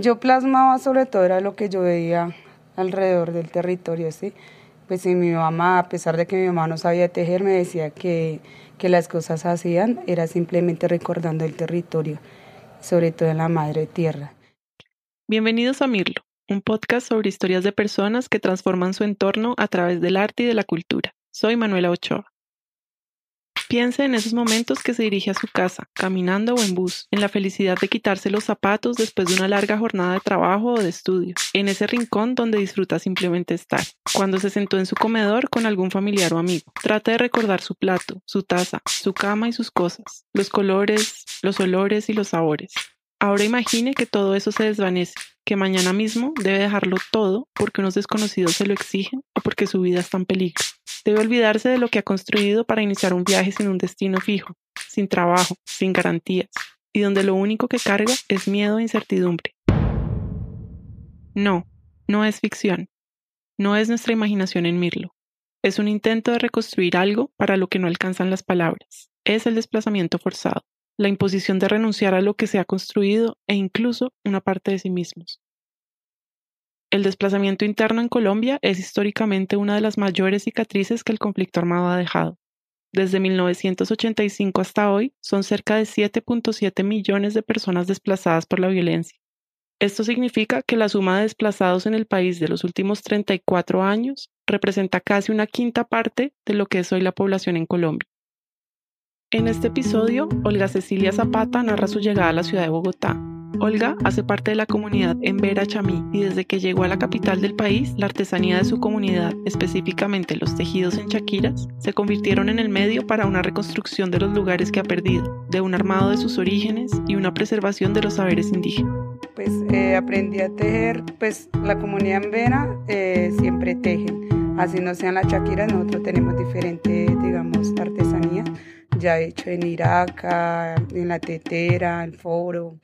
Yo plasmaba sobre todo era lo que yo veía alrededor del territorio, ¿sí? Pues si mi mamá, a pesar de que mi mamá no sabía tejer, me decía que, que las cosas hacían, era simplemente recordando el territorio, sobre todo en la madre tierra. Bienvenidos a Mirlo, un podcast sobre historias de personas que transforman su entorno a través del arte y de la cultura. Soy Manuela Ochoa. Piense en esos momentos que se dirige a su casa, caminando o en bus, en la felicidad de quitarse los zapatos después de una larga jornada de trabajo o de estudio, en ese rincón donde disfruta simplemente estar, cuando se sentó en su comedor con algún familiar o amigo. Trate de recordar su plato, su taza, su cama y sus cosas, los colores, los olores y los sabores. Ahora imagine que todo eso se desvanece, que mañana mismo debe dejarlo todo porque unos desconocidos se lo exigen o porque su vida está en peligro. Debe olvidarse de lo que ha construido para iniciar un viaje sin un destino fijo, sin trabajo, sin garantías, y donde lo único que carga es miedo e incertidumbre. No, no es ficción. No es nuestra imaginación en Mirlo. Es un intento de reconstruir algo para lo que no alcanzan las palabras. Es el desplazamiento forzado, la imposición de renunciar a lo que se ha construido e incluso una parte de sí mismos. El desplazamiento interno en Colombia es históricamente una de las mayores cicatrices que el conflicto armado ha dejado. Desde 1985 hasta hoy son cerca de 7.7 millones de personas desplazadas por la violencia. Esto significa que la suma de desplazados en el país de los últimos 34 años representa casi una quinta parte de lo que es hoy la población en Colombia. En este episodio, Olga Cecilia Zapata narra su llegada a la ciudad de Bogotá, Olga hace parte de la comunidad Embera Chamí y desde que llegó a la capital del país, la artesanía de su comunidad, específicamente los tejidos en chaquiras, se convirtieron en el medio para una reconstrucción de los lugares que ha perdido, de un armado de sus orígenes y una preservación de los saberes indígenas. Pues eh, aprendí a tejer, pues la comunidad Embera eh, siempre tejen, así no sean las chaquiras, nosotros tenemos diferentes, digamos, artesanías ya hecho en Iraca, en la tetera, el foro,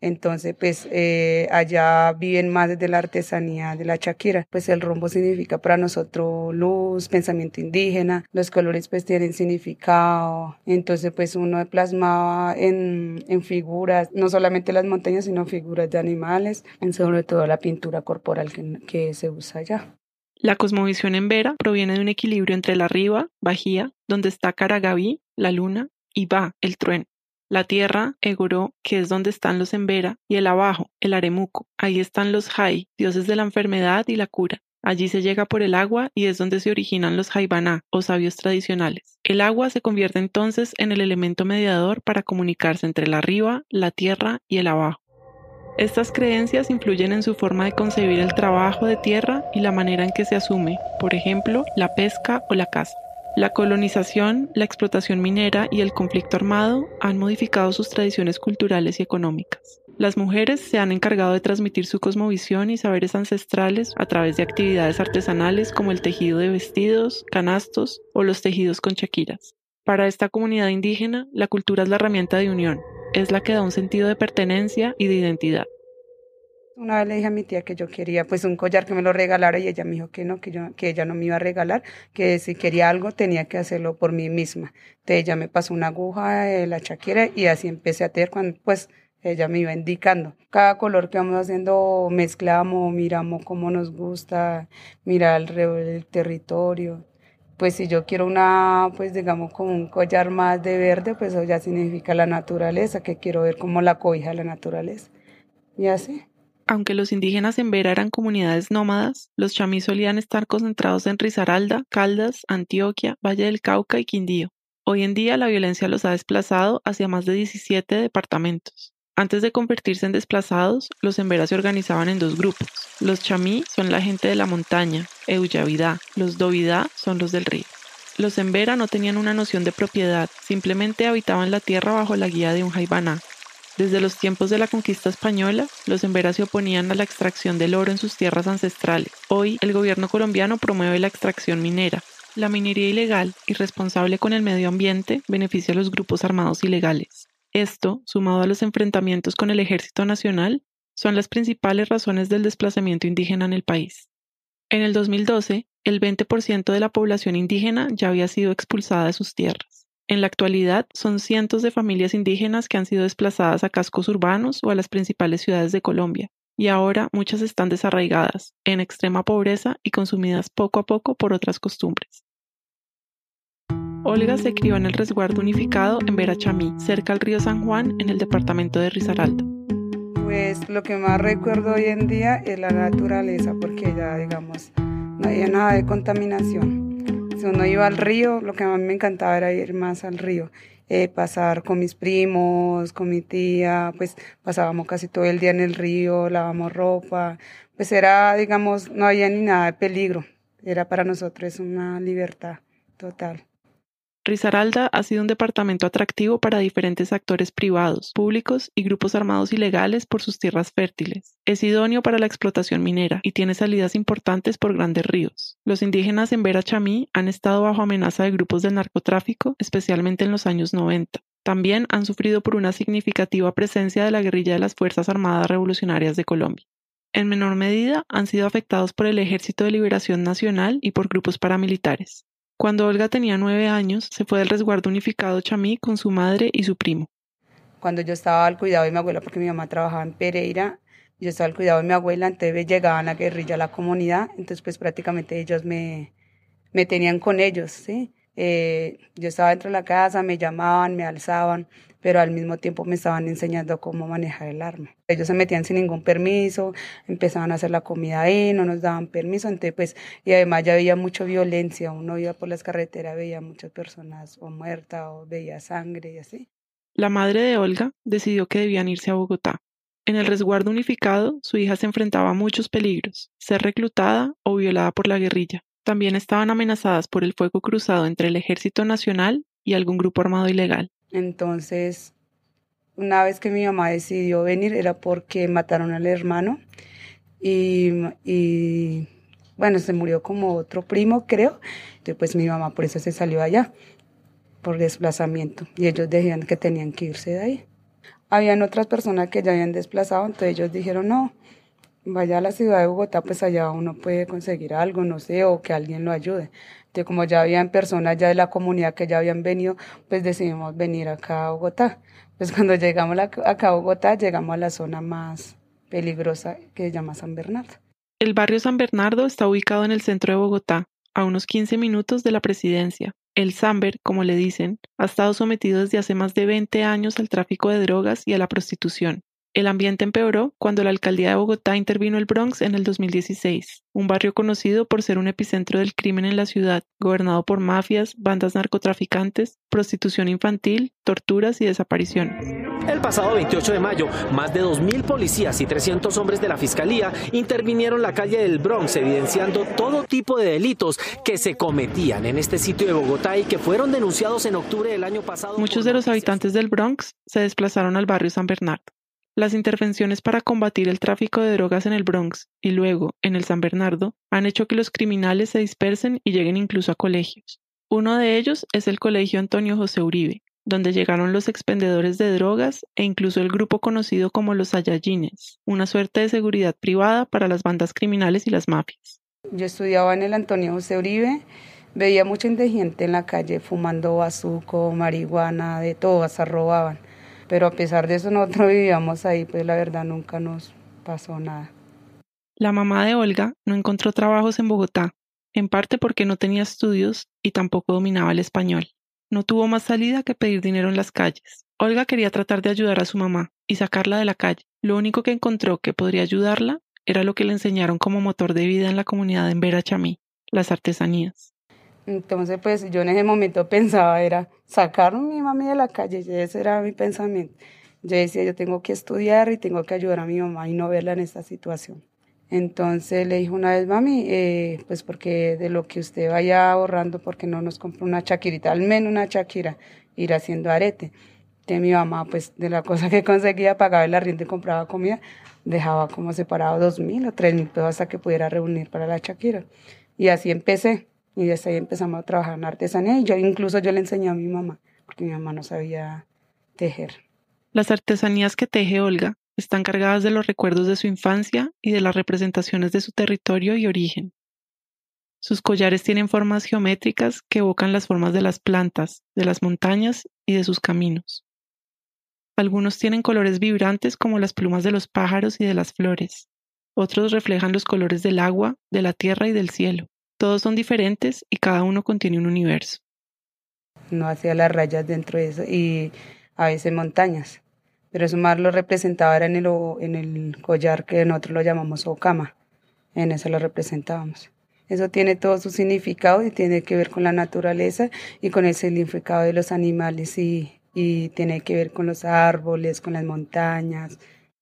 entonces, pues eh, allá viven más desde la artesanía de la chaquira. Pues el rombo significa para nosotros luz, pensamiento indígena, los colores pues tienen significado. Entonces, pues uno plasmaba en, en figuras, no solamente las montañas, sino figuras de animales, en sobre todo la pintura corporal que, que se usa allá. La cosmovisión en Vera proviene de un equilibrio entre la arriba, Bajía, donde está Caragaví, la luna, y Ba, el trueno la tierra, Egoró, que es donde están los Embera, y el abajo, el Aremuco. Ahí están los Jai, dioses de la enfermedad y la cura. Allí se llega por el agua y es donde se originan los Jaibaná, o sabios tradicionales. El agua se convierte entonces en el elemento mediador para comunicarse entre la arriba, la tierra y el abajo. Estas creencias influyen en su forma de concebir el trabajo de tierra y la manera en que se asume, por ejemplo, la pesca o la caza. La colonización, la explotación minera y el conflicto armado han modificado sus tradiciones culturales y económicas. Las mujeres se han encargado de transmitir su cosmovisión y saberes ancestrales a través de actividades artesanales como el tejido de vestidos, canastos o los tejidos con chaquiras. Para esta comunidad indígena, la cultura es la herramienta de unión, es la que da un sentido de pertenencia y de identidad. Una vez le dije a mi tía que yo quería pues un collar que me lo regalara y ella me dijo que no, que, yo, que ella no me iba a regalar, que si quería algo tenía que hacerlo por mí misma. Entonces ella me pasó una aguja de la chaquera y así empecé a tener cuando pues ella me iba indicando. Cada color que vamos haciendo mezclamos, miramos cómo nos gusta, mirar alrededor del territorio. Pues si yo quiero una, pues digamos como un collar más de verde, pues eso ya significa la naturaleza, que quiero ver como la cobija de la naturaleza. Y así. Aunque los indígenas en Vera eran comunidades nómadas, los chamí solían estar concentrados en Risaralda, Caldas, Antioquia, Valle del Cauca y Quindío. Hoy en día la violencia los ha desplazado hacia más de 17 departamentos. Antes de convertirse en desplazados, los embera se organizaban en dos grupos. Los chamí son la gente de la montaña, Euyavidá. Los dovidá son los del río. Los embera no tenían una noción de propiedad, simplemente habitaban la tierra bajo la guía de un jaibaná, desde los tiempos de la conquista española, los emberas se oponían a la extracción del oro en sus tierras ancestrales. Hoy, el gobierno colombiano promueve la extracción minera. La minería ilegal, irresponsable con el medio ambiente, beneficia a los grupos armados ilegales. Esto, sumado a los enfrentamientos con el Ejército Nacional, son las principales razones del desplazamiento indígena en el país. En el 2012, el 20% de la población indígena ya había sido expulsada de sus tierras. En la actualidad son cientos de familias indígenas que han sido desplazadas a cascos urbanos o a las principales ciudades de Colombia. y ahora muchas están desarraigadas, en extrema pobreza y consumidas poco a poco por otras costumbres. Olga se crió en el resguardo unificado en Verachamí, cerca al río San Juan, en el departamento de Risaralda. Pues lo que más recuerdo hoy en día es la naturaleza, porque ya, digamos, no había nada de contaminación. Si uno iba al río, lo que más me encantaba era ir más al río. Eh, pasar con mis primos, con mi tía, pues pasábamos casi todo el día en el río, lavamos ropa, pues era, digamos, no había ni nada de peligro, era para nosotros una libertad total. Risaralda ha sido un departamento atractivo para diferentes actores privados, públicos y grupos armados ilegales por sus tierras fértiles. Es idóneo para la explotación minera y tiene salidas importantes por grandes ríos. Los indígenas en Vera Chamí han estado bajo amenaza de grupos de narcotráfico, especialmente en los años 90. También han sufrido por una significativa presencia de la guerrilla de las Fuerzas Armadas Revolucionarias de Colombia. En menor medida han sido afectados por el Ejército de Liberación Nacional y por grupos paramilitares. Cuando Olga tenía nueve años, se fue del resguardo unificado Chamí con su madre y su primo. Cuando yo estaba al cuidado de mi abuela, porque mi mamá trabajaba en Pereira, yo estaba al cuidado de mi abuela, entonces llegaban a guerrilla a la comunidad, entonces pues prácticamente ellos me, me tenían con ellos, ¿sí? Eh, yo estaba dentro de la casa, me llamaban, me alzaban, pero al mismo tiempo me estaban enseñando cómo manejar el arma. Ellos se metían sin ningún permiso, empezaban a hacer la comida ahí, no nos daban permiso, entonces pues, y además ya había mucha violencia, uno iba por las carreteras, veía muchas personas o muertas o veía sangre y así. La madre de Olga decidió que debían irse a Bogotá. En el resguardo unificado, su hija se enfrentaba a muchos peligros, ser reclutada o violada por la guerrilla. También estaban amenazadas por el fuego cruzado entre el Ejército Nacional y algún grupo armado ilegal. Entonces, una vez que mi mamá decidió venir era porque mataron al hermano y, y bueno, se murió como otro primo, creo. Entonces, pues mi mamá por eso se salió allá, por desplazamiento. Y ellos decían que tenían que irse de ahí. Habían otras personas que ya habían desplazado, entonces ellos dijeron, no, vaya a la ciudad de Bogotá, pues allá uno puede conseguir algo, no sé, o que alguien lo ayude. Entonces, como ya habían personas ya de la comunidad que ya habían venido, pues decidimos venir acá a Bogotá. Pues cuando llegamos acá a Bogotá, llegamos a la zona más peligrosa que se llama San Bernardo. El barrio San Bernardo está ubicado en el centro de Bogotá, a unos 15 minutos de la presidencia. El Samber, como le dicen, ha estado sometido desde hace más de 20 años al tráfico de drogas y a la prostitución. El ambiente empeoró cuando la alcaldía de Bogotá intervino el Bronx en el 2016, un barrio conocido por ser un epicentro del crimen en la ciudad, gobernado por mafias, bandas narcotraficantes, prostitución infantil, torturas y desapariciones. El pasado 28 de mayo, más de 2.000 policías y 300 hombres de la Fiscalía intervinieron la calle del Bronx, evidenciando todo tipo de delitos que se cometían en este sitio de Bogotá y que fueron denunciados en octubre del año pasado. Muchos de los habitantes del Bronx se desplazaron al barrio San Bernardo. Las intervenciones para combatir el tráfico de drogas en el Bronx y luego en el San Bernardo han hecho que los criminales se dispersen y lleguen incluso a colegios. Uno de ellos es el Colegio Antonio José Uribe, donde llegaron los expendedores de drogas e incluso el grupo conocido como los Saiyajines, una suerte de seguridad privada para las bandas criminales y las mafias. Yo estudiaba en el Antonio José Uribe, veía mucha gente en la calle fumando bazuco, marihuana, de todo, hasta robaban pero a pesar de eso nosotros vivíamos ahí, pues la verdad nunca nos pasó nada. La mamá de Olga no encontró trabajos en Bogotá, en parte porque no tenía estudios y tampoco dominaba el español. No tuvo más salida que pedir dinero en las calles. Olga quería tratar de ayudar a su mamá y sacarla de la calle. Lo único que encontró que podría ayudarla era lo que le enseñaron como motor de vida en la comunidad en Vera Chamí, las artesanías. Entonces, pues yo en ese momento pensaba, era sacar a mi mami de la calle, ese era mi pensamiento. Yo decía, yo tengo que estudiar y tengo que ayudar a mi mamá y no verla en esta situación. Entonces le dije una vez, mami, eh, pues porque de lo que usted vaya ahorrando, porque no nos compra una chaquirita, al menos una chaquira, ir haciendo arete. De mi mamá, pues de la cosa que conseguía, pagaba el arriendo y compraba comida, dejaba como separado dos mil o tres mil pesos hasta que pudiera reunir para la chaquira. Y así empecé. Y desde ahí empezamos a trabajar en artesanía y yo incluso yo le enseñé a mi mamá, porque mi mamá no sabía tejer. Las artesanías que teje Olga están cargadas de los recuerdos de su infancia y de las representaciones de su territorio y origen. Sus collares tienen formas geométricas que evocan las formas de las plantas, de las montañas y de sus caminos. Algunos tienen colores vibrantes como las plumas de los pájaros y de las flores. Otros reflejan los colores del agua, de la tierra y del cielo. Todos son diferentes y cada uno contiene un universo. No hacía las rayas dentro de eso y a veces montañas. Pero eso más lo representaba en el, en el collar que nosotros lo llamamos okama. En eso lo representábamos. Eso tiene todo su significado y tiene que ver con la naturaleza y con el significado de los animales y, y tiene que ver con los árboles, con las montañas.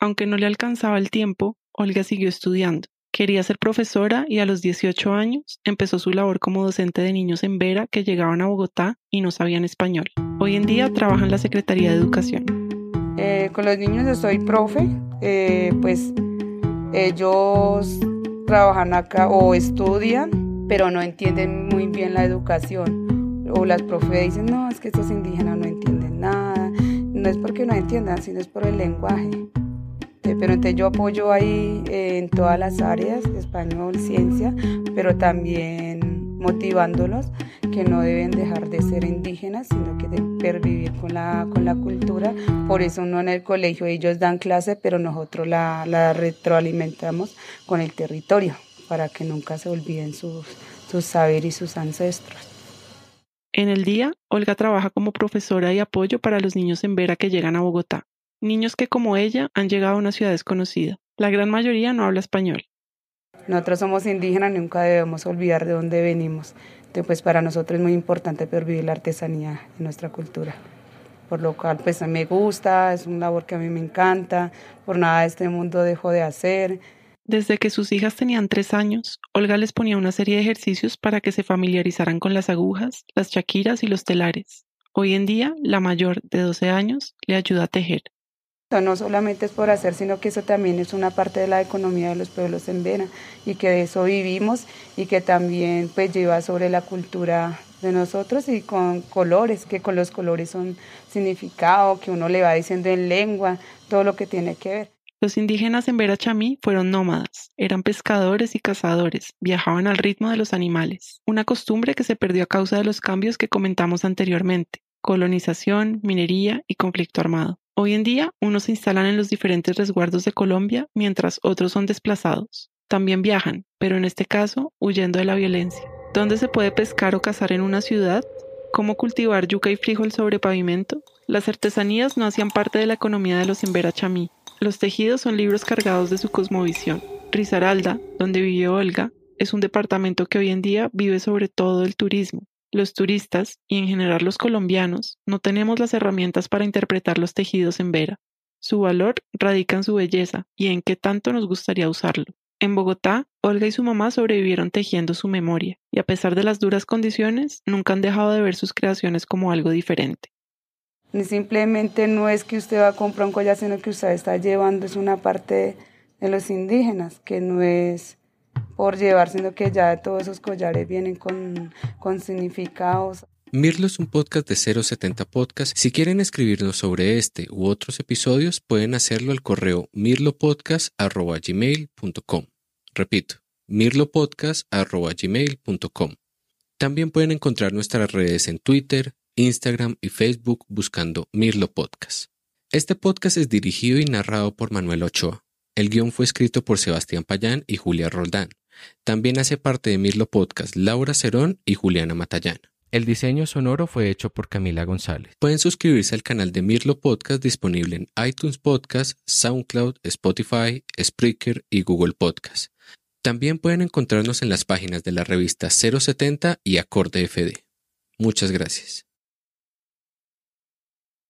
Aunque no le alcanzaba el tiempo, Olga siguió estudiando. Quería ser profesora y a los 18 años empezó su labor como docente de niños en Vera que llegaban a Bogotá y no sabían español. Hoy en día trabaja en la Secretaría de Educación. Eh, con los niños soy profe, eh, pues ellos trabajan acá o estudian, pero no entienden muy bien la educación. O las profes dicen, no, es que estos indígenas no entienden nada. No es porque no entiendan, sino es por el lenguaje. Pero entonces yo apoyo ahí eh, en todas las áreas, español, ciencia, pero también motivándolos que no deben dejar de ser indígenas, sino que deben pervivir con la, con la cultura. Por eso uno en el colegio ellos dan clase, pero nosotros la, la retroalimentamos con el territorio, para que nunca se olviden sus, sus saberes y sus ancestros. En el día, Olga trabaja como profesora y apoyo para los niños en Vera que llegan a Bogotá. Niños que como ella han llegado a una ciudad desconocida. La gran mayoría no habla español. Nosotros somos indígenas, nunca debemos olvidar de dónde venimos. Entonces, pues para nosotros es muy importante pervivir la artesanía en nuestra cultura. Por lo cual, pues me gusta, es una labor que a mí me encanta, por nada de este mundo dejo de hacer. Desde que sus hijas tenían tres años, Olga les ponía una serie de ejercicios para que se familiarizaran con las agujas, las chaquiras y los telares. Hoy en día, la mayor, de 12 años, le ayuda a tejer. No solamente es por hacer, sino que eso también es una parte de la economía de los pueblos en Vera y que de eso vivimos y que también pues lleva sobre la cultura de nosotros y con colores, que con los colores son significado, que uno le va diciendo en lengua, todo lo que tiene que ver. Los indígenas en Vera Chamí fueron nómadas, eran pescadores y cazadores, viajaban al ritmo de los animales, una costumbre que se perdió a causa de los cambios que comentamos anteriormente, colonización, minería y conflicto armado. Hoy en día, unos se instalan en los diferentes resguardos de Colombia mientras otros son desplazados. También viajan, pero en este caso huyendo de la violencia. ¿Dónde se puede pescar o cazar en una ciudad? ¿Cómo cultivar yuca y frijol sobre pavimento? Las artesanías no hacían parte de la economía de los Invera Chamí. Los tejidos son libros cargados de su cosmovisión. Risaralda, donde vivió Olga, es un departamento que hoy en día vive sobre todo el turismo, los turistas, y en general los colombianos, no tenemos las herramientas para interpretar los tejidos en Vera. Su valor radica en su belleza y en qué tanto nos gustaría usarlo. En Bogotá, Olga y su mamá sobrevivieron tejiendo su memoria, y a pesar de las duras condiciones, nunca han dejado de ver sus creaciones como algo diferente. Simplemente no es que usted va a comprar un collar, sino que usted está llevando, es una parte de los indígenas, que no es por llevar, sino que ya todos esos collares vienen con, con significados. Mirlo es un podcast de 070 Podcast. Si quieren escribirnos sobre este u otros episodios, pueden hacerlo al correo mirlopodcast.gmail.com. Repito, mirlopodcast.gmail.com. También pueden encontrar nuestras redes en Twitter, Instagram y Facebook buscando Mirlo Podcast. Este podcast es dirigido y narrado por Manuel Ochoa. El guion fue escrito por Sebastián Payán y Julia Roldán. También hace parte de Mirlo Podcast Laura Cerón y Juliana Matallán. El diseño sonoro fue hecho por Camila González. Pueden suscribirse al canal de Mirlo Podcast disponible en iTunes Podcast, SoundCloud, Spotify, Spreaker y Google Podcast. También pueden encontrarnos en las páginas de la revista 070 y Acorde FD. Muchas gracias.